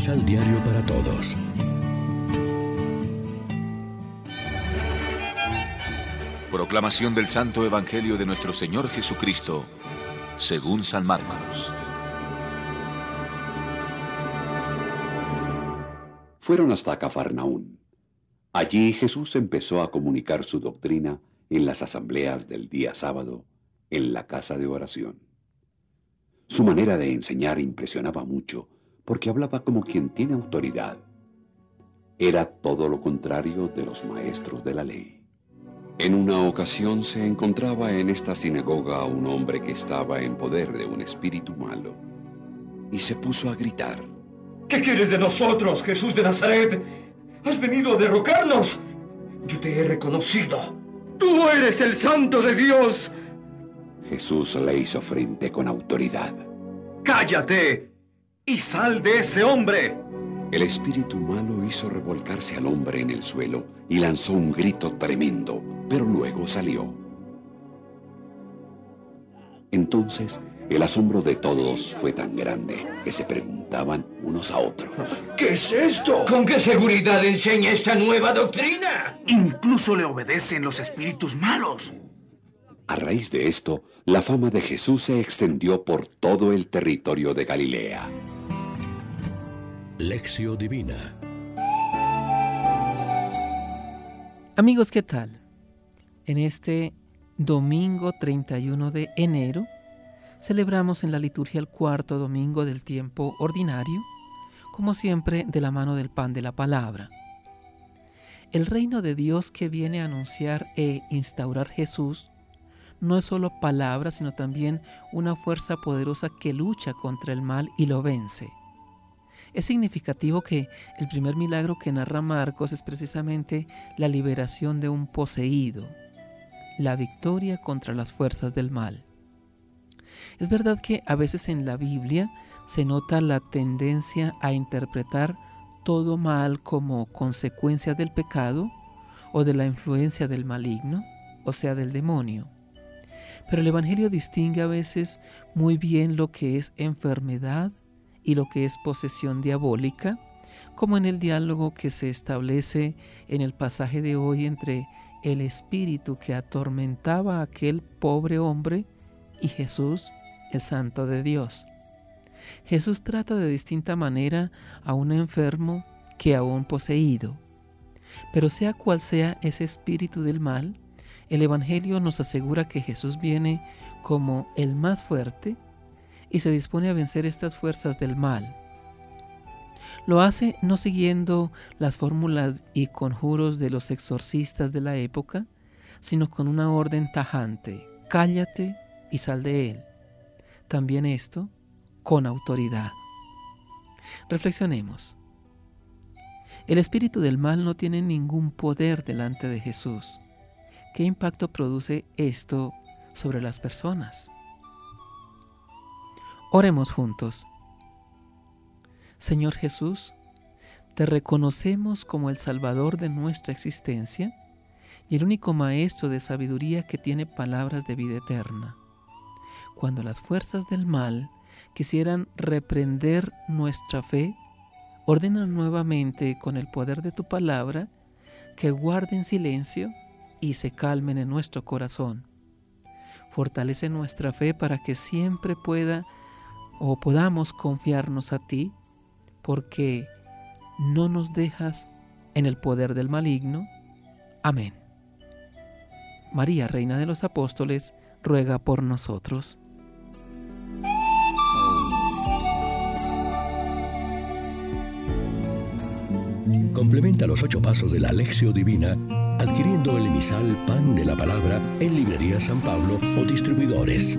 Misal Diario para Todos. Proclamación del Santo Evangelio de nuestro Señor Jesucristo, según San Marcos. Fueron hasta Cafarnaún. Allí Jesús empezó a comunicar su doctrina en las asambleas del día sábado, en la casa de oración. Su manera de enseñar impresionaba mucho porque hablaba como quien tiene autoridad. Era todo lo contrario de los maestros de la ley. En una ocasión se encontraba en esta sinagoga un hombre que estaba en poder de un espíritu malo y se puso a gritar. ¿Qué quieres de nosotros, Jesús de Nazaret? ¿Has venido a derrocarnos? Yo te he reconocido. Tú eres el santo de Dios. Jesús le hizo frente con autoridad. ¡Cállate! Y sal de ese hombre. El espíritu malo hizo revolcarse al hombre en el suelo y lanzó un grito tremendo, pero luego salió. Entonces, el asombro de todos fue tan grande que se preguntaban unos a otros. ¿Qué es esto? ¿Con qué seguridad enseña esta nueva doctrina? Incluso le obedecen los espíritus malos. A raíz de esto, la fama de Jesús se extendió por todo el territorio de Galilea. Lección Divina Amigos, ¿qué tal? En este domingo 31 de enero celebramos en la liturgia el cuarto domingo del tiempo ordinario, como siempre de la mano del pan de la palabra. El reino de Dios que viene a anunciar e instaurar Jesús no es solo palabra, sino también una fuerza poderosa que lucha contra el mal y lo vence. Es significativo que el primer milagro que narra Marcos es precisamente la liberación de un poseído, la victoria contra las fuerzas del mal. Es verdad que a veces en la Biblia se nota la tendencia a interpretar todo mal como consecuencia del pecado o de la influencia del maligno, o sea, del demonio. Pero el Evangelio distingue a veces muy bien lo que es enfermedad y lo que es posesión diabólica, como en el diálogo que se establece en el pasaje de hoy entre el espíritu que atormentaba a aquel pobre hombre y Jesús, el Santo de Dios. Jesús trata de distinta manera a un enfermo que a un poseído. Pero sea cual sea ese espíritu del mal, el Evangelio nos asegura que Jesús viene como el más fuerte y se dispone a vencer estas fuerzas del mal. Lo hace no siguiendo las fórmulas y conjuros de los exorcistas de la época, sino con una orden tajante, cállate y sal de él. También esto con autoridad. Reflexionemos. El espíritu del mal no tiene ningún poder delante de Jesús. ¿Qué impacto produce esto sobre las personas? Oremos juntos. Señor Jesús, te reconocemos como el Salvador de nuestra existencia y el único Maestro de sabiduría que tiene palabras de vida eterna. Cuando las fuerzas del mal quisieran reprender nuestra fe, ordena nuevamente con el poder de tu palabra que guarden silencio y se calmen en nuestro corazón. Fortalece nuestra fe para que siempre pueda o podamos confiarnos a ti, porque no nos dejas en el poder del maligno. Amén. María, Reina de los Apóstoles, ruega por nosotros. Complementa los ocho pasos de la Alexio Divina adquiriendo el emisal Pan de la Palabra en Librería San Pablo o distribuidores.